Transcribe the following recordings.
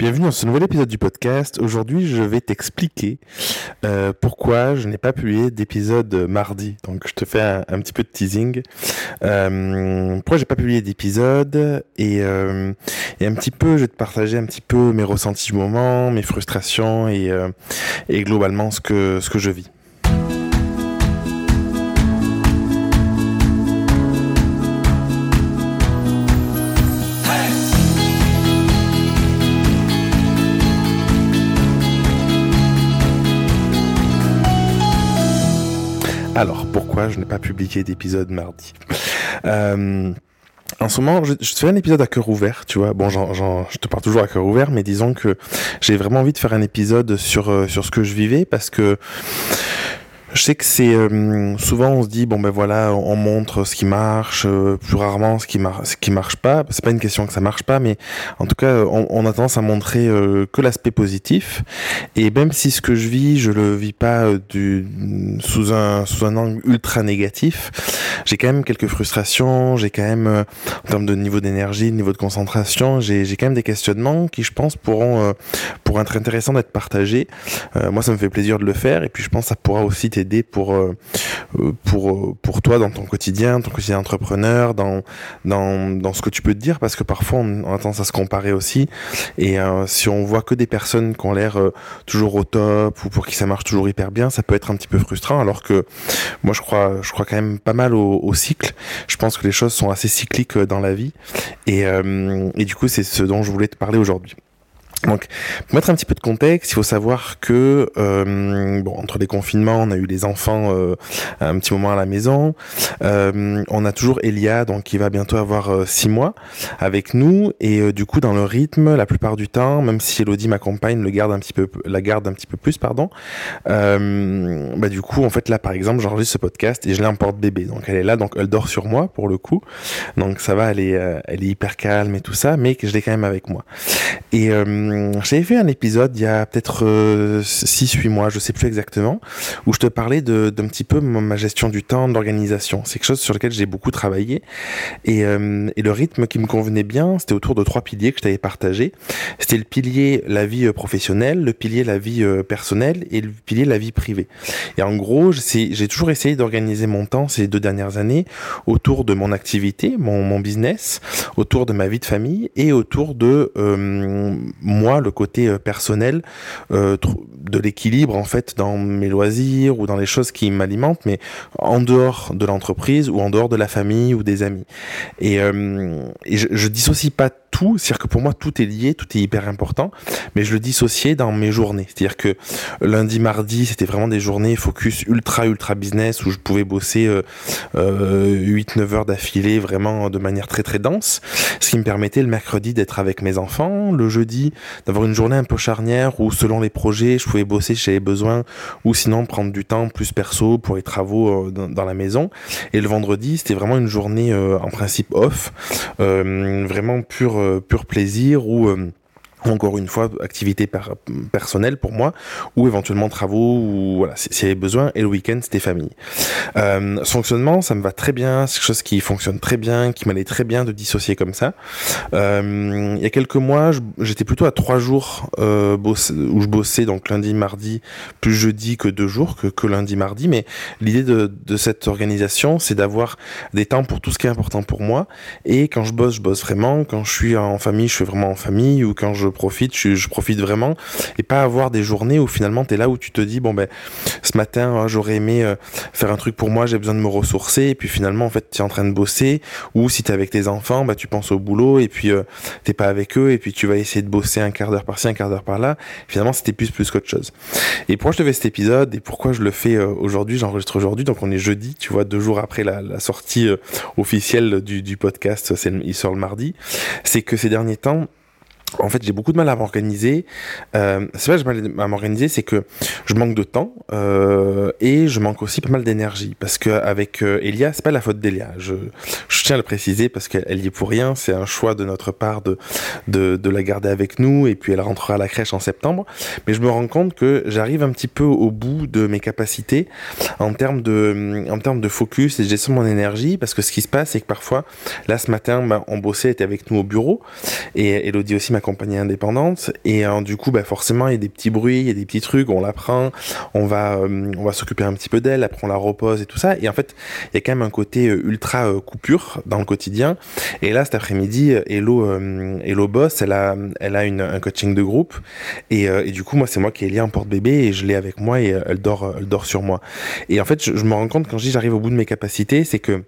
Bienvenue dans ce nouvel épisode du podcast. Aujourd'hui, je vais t'expliquer euh, pourquoi je n'ai pas publié d'épisode mardi. Donc, je te fais un, petit peu de teasing. Euh, pourquoi j'ai pas publié d'épisode et, euh, et un petit peu, je vais te partager un petit peu mes ressentis du moment, mes frustrations et, euh, et globalement ce que ce que je vis. Alors, pourquoi je n'ai pas publié d'épisode mardi euh, en ce moment, je, je, fais un épisode à cœur ouvert, tu vois. Bon, je te parle toujours à cœur ouvert, mais disons que j'ai vraiment envie de faire un épisode sur euh, sur ce que je vivais parce que je sais que c'est euh, souvent on se dit bon ben voilà on montre ce qui marche euh, plus rarement ce qui marche ce qui marche pas. C'est pas une question que ça marche pas mais en tout cas on, a tendance à montrer euh, que l'aspect positif. Et même si ce que je vis je le vis pas du sous un sous un angle ultra négatif j'ai quand même quelques frustrations j'ai quand même en termes de niveau d'énergie de niveau de concentration j'ai j'ai quand même des questionnements qui je pense pourront pour être intéressants d'être partagés. Moi ça me fait plaisir de le faire et puis je pense ça pourra aussi pour euh, pour pour toi dans ton quotidien, ton quotidien entrepreneur, dans dans dans ce que tu peux te dire parce que parfois on, a tendance à se comparer aussi et euh, si on voit que des personnes qui ont l'air euh, toujours au top ou pour qui ça marche toujours hyper bien, ça peut être un petit peu frustrant alors que moi je crois je crois quand même pas mal au, au cycle. Je pense que les choses sont assez cycliques dans la vie et et du coup c'est ce dont je voulais te parler aujourd'hui. Donc, pour mettre un petit peu de contexte, il faut savoir que euh, bon, entre les confinements, on a eu les enfants euh, un petit moment à la maison. Euh, on a toujours Elia, donc qui va bientôt avoir euh, six mois avec nous, et euh, du coup, dans le rythme, la plupart du temps, même si Elodie m'accompagne, le garde un petit peu, la garde un petit peu plus, pardon. Euh, bah du coup, en fait, là, par exemple, j'enregistre ce podcast et je l'emporte bébé, donc elle est là, donc elle dort sur moi pour le coup, donc ça va, elle est, elle est hyper calme et tout ça, mais je l'ai quand même avec moi. Et j'avais fait un épisode il y a peut-être 6-8 mois, je sais plus exactement, où je te parlais d'un petit peu ma gestion du temps, de l'organisation. C'est quelque chose sur lequel j'ai beaucoup travaillé. Et, euh, et, le rythme qui me convenait bien, c'était autour de trois piliers que je t'avais partagé. C'était le pilier la vie professionnelle, le pilier la vie personnelle et le pilier la vie privée. Et en gros, j'ai toujours essayé d'organiser mon temps ces deux dernières années autour de mon activité, mon, mon business, autour de ma vie de famille et autour de euh, moi, le côté personnel, euh, de l'équilibre en fait dans mes loisirs ou dans les choses qui m'alimentent, mais en dehors de l'entreprise ou en dehors de la famille ou des amis. Et, euh, je, je dissocie pas tout, c'est-à-dire que pour moi tout est lié, tout est hyper important, mais je le dissociais dans mes journées. C'est-à-dire que lundi, mardi, c'était vraiment des journées focus ultra ultra business où je pouvais bosser euh, euh, 8-9 heures d'affilée vraiment de manière très très dense, ce qui me permettait le mercredi d'être avec mes enfants, le jeudi d'avoir une journée un peu charnière où selon les projets je pouvais bosser si j'avais besoin ou sinon prendre du temps plus perso pour les travaux euh, dans, la maison et le vendredi c'était vraiment une journée euh, en principe off, euh, vraiment pure pur plaisir ou encore une fois activité personnelle pour moi ou éventuellement travaux ou voilà s'il y avait besoin et le week-end c'était famille. Euh, fonctionnement ça me va très bien c'est quelque chose qui fonctionne très bien qui m'allait très bien de dissocier comme ça. Euh, il y a quelques mois j'étais plutôt à trois jours euh, où je bossais donc lundi mardi plus jeudi que deux jours que, que lundi mardi mais l'idée de, de cette organisation c'est d'avoir des temps pour tout ce qui est important pour moi. Et quand je bosse je bosse vraiment. Quand je suis en famille je suis vraiment en famille ou quand je profite, je, profite vraiment. Et pas avoir des journées où finalement tu es là où tu te dis bon ben ce matin oh, j'aurais aimé euh, faire un truc pour moi, j'ai besoin de me ressourcer. Et puis finalement en fait tu es en train de bosser. Ou si tu es avec tes enfants, bah tu penses au boulot et puis euh, t'es pas avec eux. Et puis tu vas essayer de bosser un quart d'heure par-ci, un quart d'heure par-là. Finalement, c'était plus plus qu'autre chose. Et pourquoi je te fais cet épisode et pourquoi je le fais euh, aujourd'hui, j'enregistre aujourd'hui, donc on est jeudi, tu vois, deux jours après la, la sortie euh, officielle du, du podcast, il sort le mardi, c'est que ces derniers temps, en fait, j'ai beaucoup de mal à m'organiser. Euh, c'est pas que j'ai mal à m'organiser, c'est que je manque de temps euh, et je manque aussi pas mal d'énergie. Parce qu'avec euh, Elia, c'est pas la faute d'Elia. Je, tiens à le préciser parce qu'elle y est pour rien. C'est un choix de notre part de, de, la garder avec nous et puis elle rentrera à la crèche en septembre. Mais je me rends compte que j'arrive un petit peu au bout de mes capacités en termes de, en termes de focus et de gestion de mon énergie. Parce que ce qui se passe, c'est que parfois, là ce matin, bah, on bossait, était avec nous au bureau et Elodie aussi m'a compagnie indépendante et du coup, bah, forcément, il y a des petits bruits, il y a des petits trucs, on la prend, on va, on va s'occuper un petit peu d'elle, après on la repose et tout ça. Et en fait, il y a quand même un côté ultra coupure dans le quotidien. Et là, cet après-midi, Hello, Hello Boss, elle a, elle a une, un coaching de groupe et, et du coup, moi, c'est moi qui ai lié en porte-bébé et je l'ai avec moi et elle dort, elle dort sur moi. Et en fait, je, je me rends compte quand je dis j'arrive au bout de mes capacités, c'est que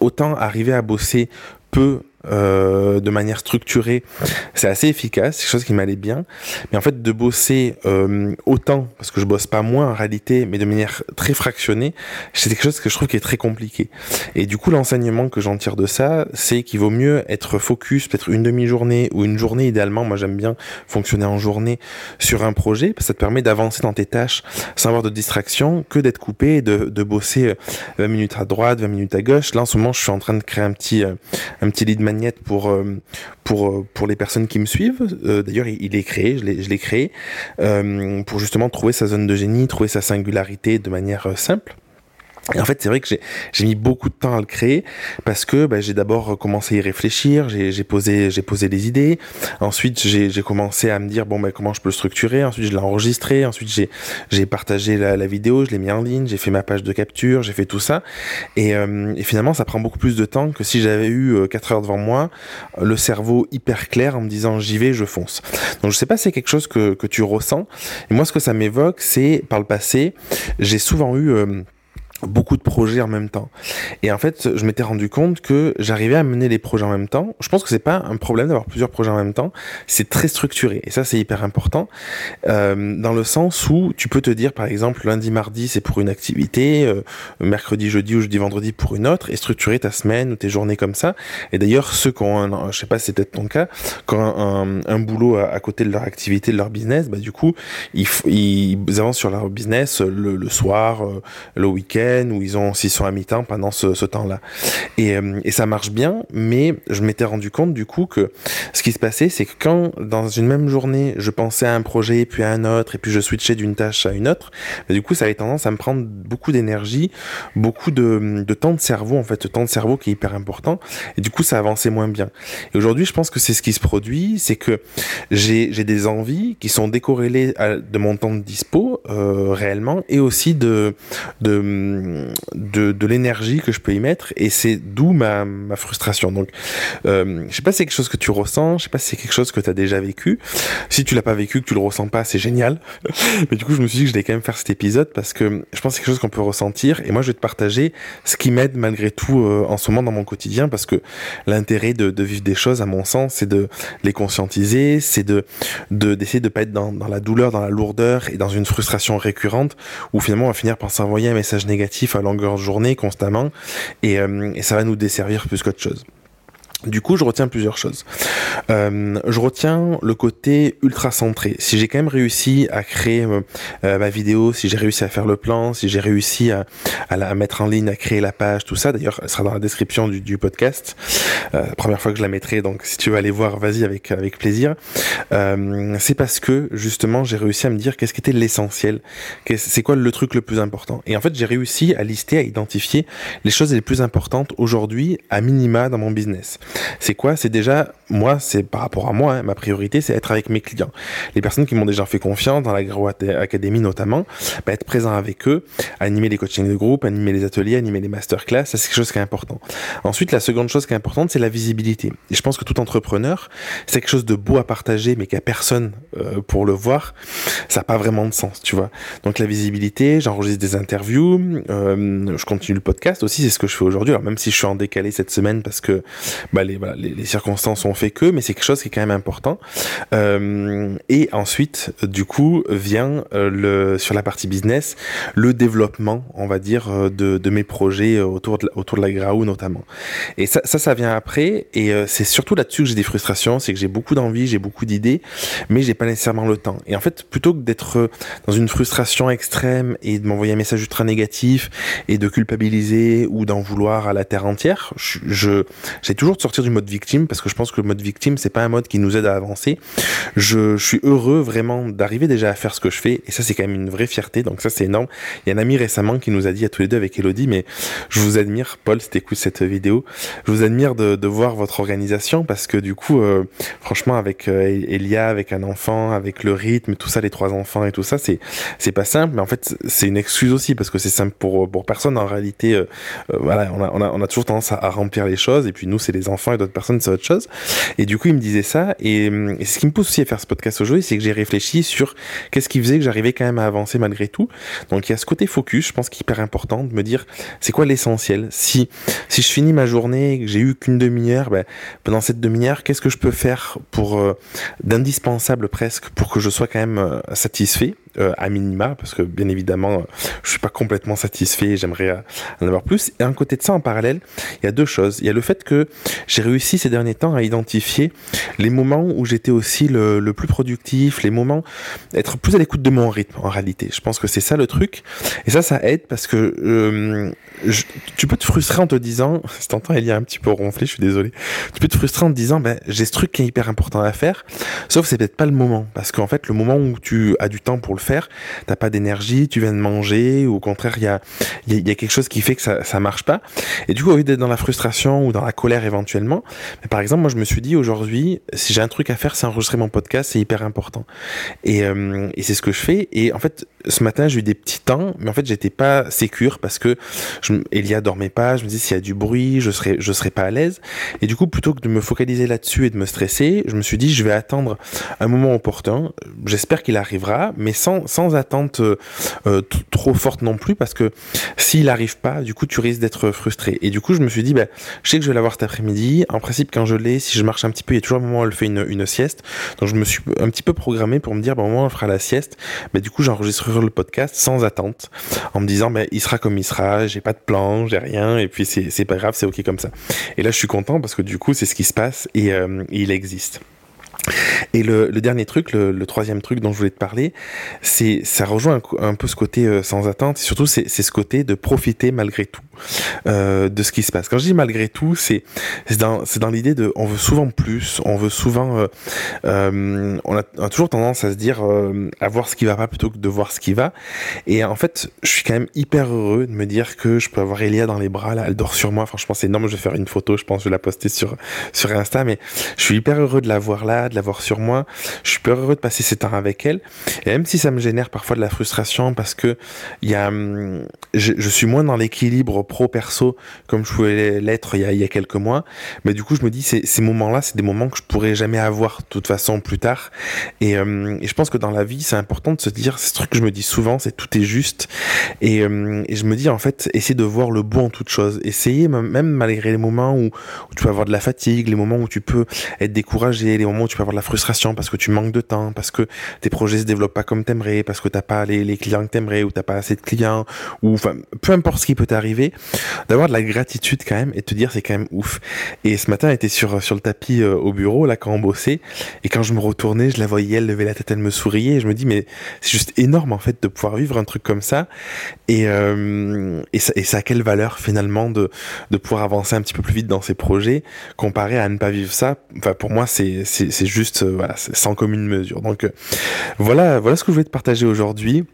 autant arriver à bosser peu euh, de manière structurée, c'est assez efficace, c'est quelque chose qui m'allait bien. Mais en fait, de bosser euh, autant, parce que je bosse pas moins en réalité, mais de manière très fractionnée, c'est quelque chose que je trouve qui est très compliqué. Et du coup, l'enseignement que j'en tire de ça, c'est qu'il vaut mieux être focus, peut-être une demi-journée ou une journée idéalement. Moi, j'aime bien fonctionner en journée sur un projet, parce que ça te permet d'avancer dans tes tâches sans avoir de distraction, que d'être coupé de, de bosser 20 euh, minutes à droite, 20 minutes à gauche. Là, en ce moment, je suis en train de créer un petit, un petit lead pour, euh, pour, euh, pour les personnes qui me suivent. Euh, d'ailleurs, il, est créé, je l'ai créé, pour justement trouver sa zone de génie, trouver sa singularité de manière simple. Et en fait, c'est vrai que j'ai mis beaucoup de temps à le créer parce que bah, j'ai d'abord commencé à y réfléchir, j'ai posé, j'ai posé des idées. Ensuite, j'ai commencé à me dire bon, bah, comment je peux le structurer. Ensuite, je l'ai enregistré. Ensuite, j'ai partagé la, la, vidéo, je l'ai mis en ligne, j'ai fait ma page de capture, j'ai fait tout ça. Et, euh, et, finalement, ça prend beaucoup plus de temps que si j'avais eu 4 euh, heures devant moi, le cerveau hyper clair en me disant j'y vais, je fonce. Donc, je sais pas c'est quelque chose que, que tu ressens. Et moi, ce que ça m'évoque, c'est par le passé, j'ai souvent eu euh, beaucoup de projets en même temps. Et en fait, je m'étais rendu compte que j'arrivais à mener les projets en même temps. Je pense que c'est pas un problème d'avoir plusieurs projets en même temps. C'est très structuré. Et ça, c'est hyper important. Euh, dans le sens où tu peux te dire, par exemple, lundi, mardi, c'est pour une activité, euh, mercredi, jeudi ou jeudi, vendredi pour une autre, et structurer ta semaine ou tes journées comme ça. Et d'ailleurs, ceux qui ont un, je sais pas si c'est peut-être ton cas, qui ont un, un, boulot à, côté de leur activité, de leur business, bah, du coup, ils, avancent sur leur business le, le soir, euh, le week-end, où ils ont s'ils sont à mi-temps pendant ce, temps-là. Et, euh, et, ça marche bien, mais je m'étais rendu compte du coup que ce qui se passait, c'est que quand dans une même journée, je pensais à un projet, puis à un autre, et puis je switchais d'une tâche à une autre, bah, du coup, ça avait tendance à me prendre beaucoup d'énergie, beaucoup de, temps de cerveau, en fait, temps de cerveau qui est hyper important, et du coup, ça avançait moins bien. Et aujourd'hui, je pense que c'est ce qui se produit, c'est que j'ai des envies qui sont décorrélées de mon temps de dispo euh, réellement, et aussi de de, de l'énergie que je peux y mettre et c'est d'où ma, ma frustration. Donc, euh, je sais pas si c'est quelque chose que tu ressens, je sais pas si c'est quelque chose que tu as déjà vécu. Si tu l'as pas vécu, que tu le ressens pas, c'est génial. Mais du coup, je me suis dit que je vais quand même faire cet épisode parce que je pense que c'est quelque chose qu'on peut ressentir et moi, je vais te partager ce qui m'aide malgré tout euh, en ce moment dans mon quotidien parce que l'intérêt de, de, vivre des choses, à mon sens, c'est de les conscientiser, c'est de d'essayer de, de pas être dans, dans la douleur, dans la lourdeur et dans une frustration récurrente où finalement on va finir par s'envoyer un message négatif à longueur de journée constamment et, euh, et ça va nous desservir plus qu'autre chose. Du coup, je retiens plusieurs choses. Euh, je retiens le côté ultra centré. Si j'ai quand même réussi à créer euh, euh, ma vidéo, si j'ai réussi à faire le plan, si j'ai réussi à, la mettre en ligne, à créer la page, tout ça, d'ailleurs, elle sera dans la description du, podcast. Première fois que je la mettrai, donc si tu veux aller voir, vas-y avec avec plaisir. C'est parce que justement, j'ai réussi à me dire qu'est-ce qui était l'essentiel, c'est quoi le truc le plus important. Et en fait, j'ai réussi à lister, à identifier les choses les plus importantes aujourd'hui, à minima dans mon business. C'est quoi? C'est déjà, moi, c'est par rapport à moi, hein, ma priorité, c'est être avec mes clients. Les personnes qui m'ont déjà fait confiance, dans la Grow Academy notamment, bah, être présent avec eux, animer les coachings de groupe, animer les ateliers, animer les masterclass, ça c'est quelque chose qui est important. Ensuite, la seconde chose qui est importante, c'est la visibilité. Et je pense que tout entrepreneur, c'est quelque chose de beau à partager, mais qu'il n'y a personne euh, pour le voir, ça n'a pas vraiment de sens, tu vois. Donc la visibilité, j'enregistre des interviews, euh, je continue le podcast aussi, c'est ce que je fais aujourd'hui. Alors même si je suis en décalé cette semaine parce que bah, les, voilà, les, les, circonstances ont fait que, mais c'est quelque chose qui est quand même important. Euh, et ensuite, du coup, vient euh, le sur la partie business, le développement, on va dire, euh, de, de mes projets autour de, autour de la Graou notamment. Et ça, ça, vient après. Et c'est surtout là-dessus que j'ai des frustrations, c'est que j'ai beaucoup d'envie, j'ai beaucoup d'idées, mais j'ai pas nécessairement le temps. Et en fait, plutôt que d'être dans une frustration extrême et de m'envoyer un message ultra négatif et de culpabiliser ou d'en vouloir à la terre entière, je j'ai toujours de sortir du mode victime parce que je pense que mode victime, c'est pas un mode qui nous aide à avancer. Je, suis heureux vraiment d'arriver déjà à faire ce que je fais, et ça c'est quand même une vraie fierté, donc ça c'est énorme. Il y a un ami récemment qui nous a dit à tous les deux avec Elodie, mais je vous admire, Paul, si t'écoutes cette vidéo, je vous admire de, voir votre organisation, parce que du coup, euh, franchement, avec euh, Elia, avec un enfant, avec le rythme, tout ça, les trois enfants et tout ça, c'est c'est pas simple, mais en fait c'est une excuse aussi, parce que c'est simple pour, pour personne en réalité. Euh, voilà, on a, on, a, toujours tendance à remplir les choses, et puis nous c'est les enfants et d'autres personnes c'est autre chose. Et du coup il me disait ça, et, et ce qui me pousse aussi à faire ce podcast aujourd'hui, c'est que j'ai réfléchi sur qu'est-ce qui faisait que j'arrivais quand même à avancer malgré tout. Donc il y a ce côté focus, je pense qu'il est hyper important de me dire c'est quoi l'essentiel? Si si je finis ma journée que j'ai eu qu'une demi-heure, ben, pendant cette demi-heure, qu'est-ce que je peux faire pour euh, d'indispensable presque pour que je sois quand même euh, satisfait? Euh, à minima parce que bien évidemment je suis pas complètement satisfait j'aimerais euh, en avoir plus. Et à côté de ça en parallèle il y a deux choses. Il y a le fait que j'ai réussi ces derniers temps à identifier les moments où j'étais aussi le, plus productif les moments être plus à l'écoute de mon rythme en réalité. Je pense que c'est ça le truc. Et ça ça aide parce que euh, tu peux te frustrer en te disant si t'entends il y a un petit peu ronflé je suis désolé. Tu peux te frustrer en te disant ben j'ai ce truc qui est hyper important à faire sauf c'est peut-être pas le moment. Parce qu'en fait le moment où tu as du temps pour le faire, t'as pas d'énergie, tu viens de manger, ou au contraire, il y a, y, y a quelque chose qui fait que ça, ça marche pas. Et du coup, au lieu d'être dans la frustration ou dans la colère éventuellement, par exemple, moi, je me suis dit aujourd'hui, si j'ai un truc à faire, c'est enregistrer mon podcast, c'est hyper important. Et, euh, et c'est ce que je fais. Et en fait, ce matin, j'ai eu des petits temps, mais en fait, j'étais pas sécure parce que je, Elia dormait pas. Je me dis s'il y a du bruit, je serais, je serais pas à l'aise. Et du coup, plutôt que de me focaliser là-dessus et de me stresser, je me suis dit, je vais attendre un moment opportun. J'espère qu'il arrivera, mais sans sans, attente euh, trop forte non plus, parce que s'il arrive pas, du coup, tu risques d'être frustré. Et du coup, je me suis dit, bah, je sais que je vais l'avoir cet après-midi. En principe, quand je l'ai, si je marche un petit peu, il y a toujours un moment où elle fait une, sieste. Donc, je me suis un petit peu programmé pour me dire, bah, au moment on fera la sieste, du coup, j'enregistrerai le podcast sans attente, en me disant, bah, il sera comme il sera, j'ai pas de plan, j'ai rien, et puis c'est pas grave, c'est ok comme ça. Et là, je suis content parce que du coup, c'est ce qui se passe et, euh, il existe. Et le, dernier truc, le, troisième truc dont je voulais te parler, c'est ça rejoint un, un, peu ce côté euh, sans attente. Et surtout, c'est ce côté de profiter malgré tout euh, de ce qui se passe. Quand je dis malgré tout, c'est dans, dans l'idée de, on veut souvent plus, on veut souvent, euh, euh, on, a, toujours tendance à se dire à voir ce qui va pas plutôt que de voir ce qui va. Et en fait, je suis quand même hyper heureux de me dire que je peux avoir Elia dans les bras. Là, elle dort sur moi. Franchement, c'est énorme. Je vais faire une photo. Je pense, je vais la poster sur sur Insta. Mais je suis hyper heureux de la voir là, de l'avoir sur moi. Je suis hyper heureux de passer ces temps avec elle. Et même si ça me génère parfois de la frustration parce que y a, hum, je suis moins dans l'équilibre pro perso comme je pouvais l'être il, il, y a quelques mois. Mais du coup, je me dis, ces, ces moments-là, c'est des moments que je pourrais jamais avoir de toute façon plus tard. Et, euh, je pense que dans la vie, c'est important de se dire, c'est ce truc que je me dis souvent, c'est tout est juste. Et, euh, et, je me dis, en fait, essayer de voir le bon en toute chose. Essayer, même malgré les moments où, où, tu peux avoir de la fatigue, les moments où tu peux être découragé, les moments où tu peux avoir de la frustration parce que tu manques de temps, parce que tes projets se développent pas comme t'aimerais, parce que t'as pas les, les clients que t'aimerais, ou t'as pas assez de clients, ou enfin, peu importe ce qui peut t'arriver, d'avoir de la gratitude quand même et te dire c'est quand même ouf. Et ce matin, elle était sur, sur le tapis euh, au bureau, là, quand on bossait, et quand je me retournais, je la voyais, elle levait la tête, elle me souriait, et je me dis, mais c'est juste énorme, en fait, de pouvoir vivre un truc comme ça. Et, euh, et, ça, et ça a quelle valeur, finalement, de, de pouvoir avancer un petit peu plus vite dans ses projets, comparé à ne pas vivre ça? Enfin, pour moi, c'est, c'est, c'est juste, euh, voilà, c'est sans commune mesure. Donc, euh, voilà, voilà ce que je voulais te partager aujourd'hui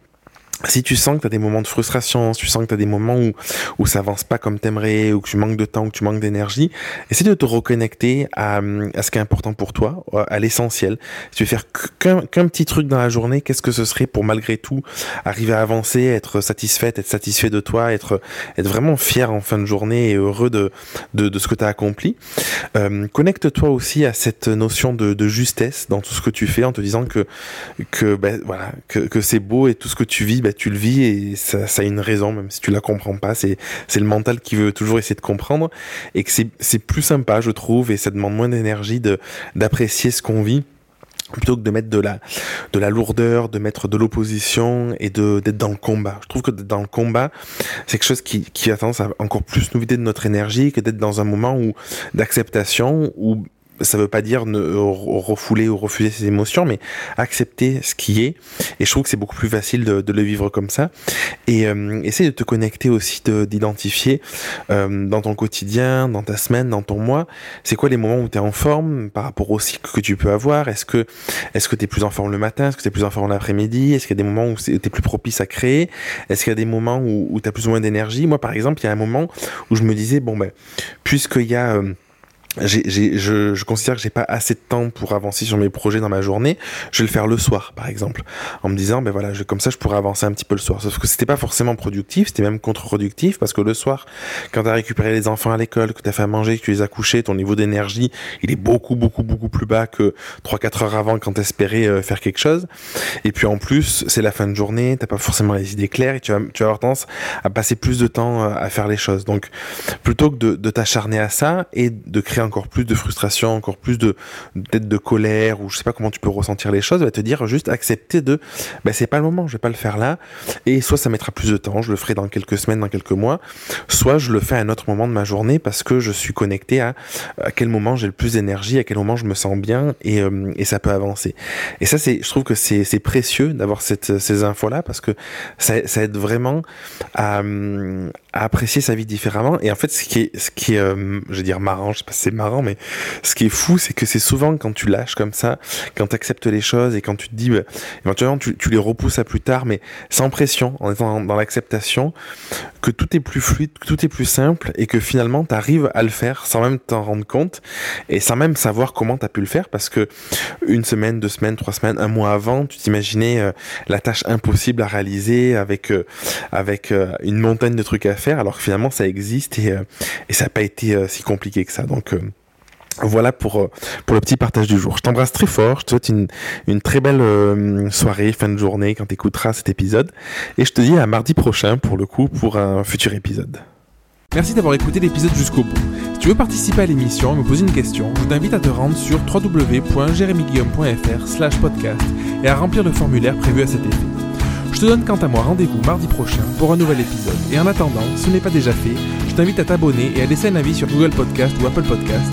si tu sens que tu as des moments de frustration, si tu sens que tu as des moments où, où ça avance pas comme t'aimerais, ou que tu manques de temps, ou que tu manques d'énergie, essaie de te reconnecter à, à ce qui est important pour toi, à l'essentiel. Si tu veux faire qu'un qu petit truc dans la journée, qu'est-ce que ce serait pour malgré tout arriver à avancer, être satisfaite, être satisfait de toi, être, être vraiment fier en fin de journée et heureux de, de, de ce que tu as accompli? Euh, Connecte-toi aussi à cette notion de, de, justesse dans tout ce que tu fais en te disant que, que, ben, voilà, que, que c'est beau et tout ce que tu vis, ben, tu le vis et ça, a une raison, même si tu la comprends pas. C'est, le mental qui veut toujours essayer de comprendre et que c'est, plus sympa, je trouve, et ça demande moins d'énergie d'apprécier ce qu'on vit plutôt que de mettre de la de la lourdeur, de mettre de l'opposition et d'être dans le combat. Je trouve que d'être dans le combat, c'est quelque chose qui qui a tendance à encore plus nous vider de notre énergie que d'être dans un moment d'acceptation où ça veut pas dire refouler ou refuser ses émotions, mais accepter ce qui est. Et je trouve que c'est beaucoup plus facile de, le vivre comme ça. Et euh, essaye de te connecter aussi, d'identifier euh, dans ton quotidien, dans ta semaine, dans ton mois, c'est quoi les moments où tu es en forme par rapport au cycle que tu peux avoir? Est-ce que est-ce que tu es plus en forme le matin? Est-ce que tu es plus en forme l'après-midi? Est-ce qu'il y a des moments où tu es plus propice à créer? Est-ce qu'il y a des moments où, où tu as plus ou moins d'énergie? Moi, par exemple, il y a un moment où je me disais, bon, ben, puisqu'il y a... Euh, je, considère que j'ai pas assez de temps pour avancer sur mes projets dans ma journée. Je vais le faire le soir, par exemple, en me disant, ben voilà, comme ça, je pourrais avancer un petit peu le soir. Sauf que c'était pas forcément productif, c'était même contre-productif parce que le soir, quand t'as récupéré les enfants à l'école, que t'as fait à manger, que tu les as couchés, ton niveau d'énergie, il est beaucoup, beaucoup, beaucoup plus bas que 3-4 heures avant quand t'espérais euh, faire quelque chose. Et puis en plus, c'est la fin de journée, t'as pas forcément les idées claires et tu vas, tu vas avoir tendance à passer plus de temps euh, à faire les choses. Donc, plutôt que de t'acharner à ça et de créer encore plus de frustration, encore plus de peut-être de colère ou je sais pas comment tu peux ressentir les choses, va te dire juste accepter de ben c'est pas le moment, je vais pas le faire là et soit ça mettra plus de temps, je le ferai dans quelques semaines, dans quelques mois, soit je le fais à un autre moment de ma journée parce que je suis connecté à à quel moment j'ai le plus d'énergie, à quel moment je me sens bien et, euh, et ça peut avancer. Et ça c'est je trouve que c'est c'est précieux d'avoir cette ces infos là parce que ça, aide vraiment à, à apprécier sa vie différemment et en fait ce qui est ce qui euh, je veux dire marrant, sais c'est marrant mais ce qui est fou c'est que c'est souvent quand tu lâches comme ça, quand tu acceptes les choses et quand tu te dis bah, éventuellement tu, les repousses à plus tard mais sans pression en étant dans, l'acceptation que tout est plus fluide, que tout est plus simple et que finalement tu arrives à le faire sans même t'en rendre compte et sans même savoir comment tu as pu le faire parce que une semaine, deux semaines, trois semaines, un mois avant, tu t'imaginais euh, la tâche impossible à réaliser avec euh, avec euh, une montagne de trucs à faire alors que finalement ça existe et, ça n'a pas été si compliqué que ça. Donc voilà pour, pour le petit partage du jour. Je t'embrasse très fort, je te souhaite une, très belle soirée, fin de journée quand tu écouteras cet épisode. Et je te dis à mardi prochain pour le coup pour un futur épisode. Merci d'avoir écouté l'épisode jusqu'au bout. Si tu veux participer à l'émission et me poser une question, je t'invite à te rendre sur www.jeremyguillaume.fr slash podcast et à remplir le formulaire prévu à cet effet. Je te donne quant à moi rendez-vous mardi prochain pour un nouvel épisode. Et en attendant, si ce n'est pas déjà fait, je t'invite à t'abonner et à laisser un avis sur Google Podcast ou Apple Podcast.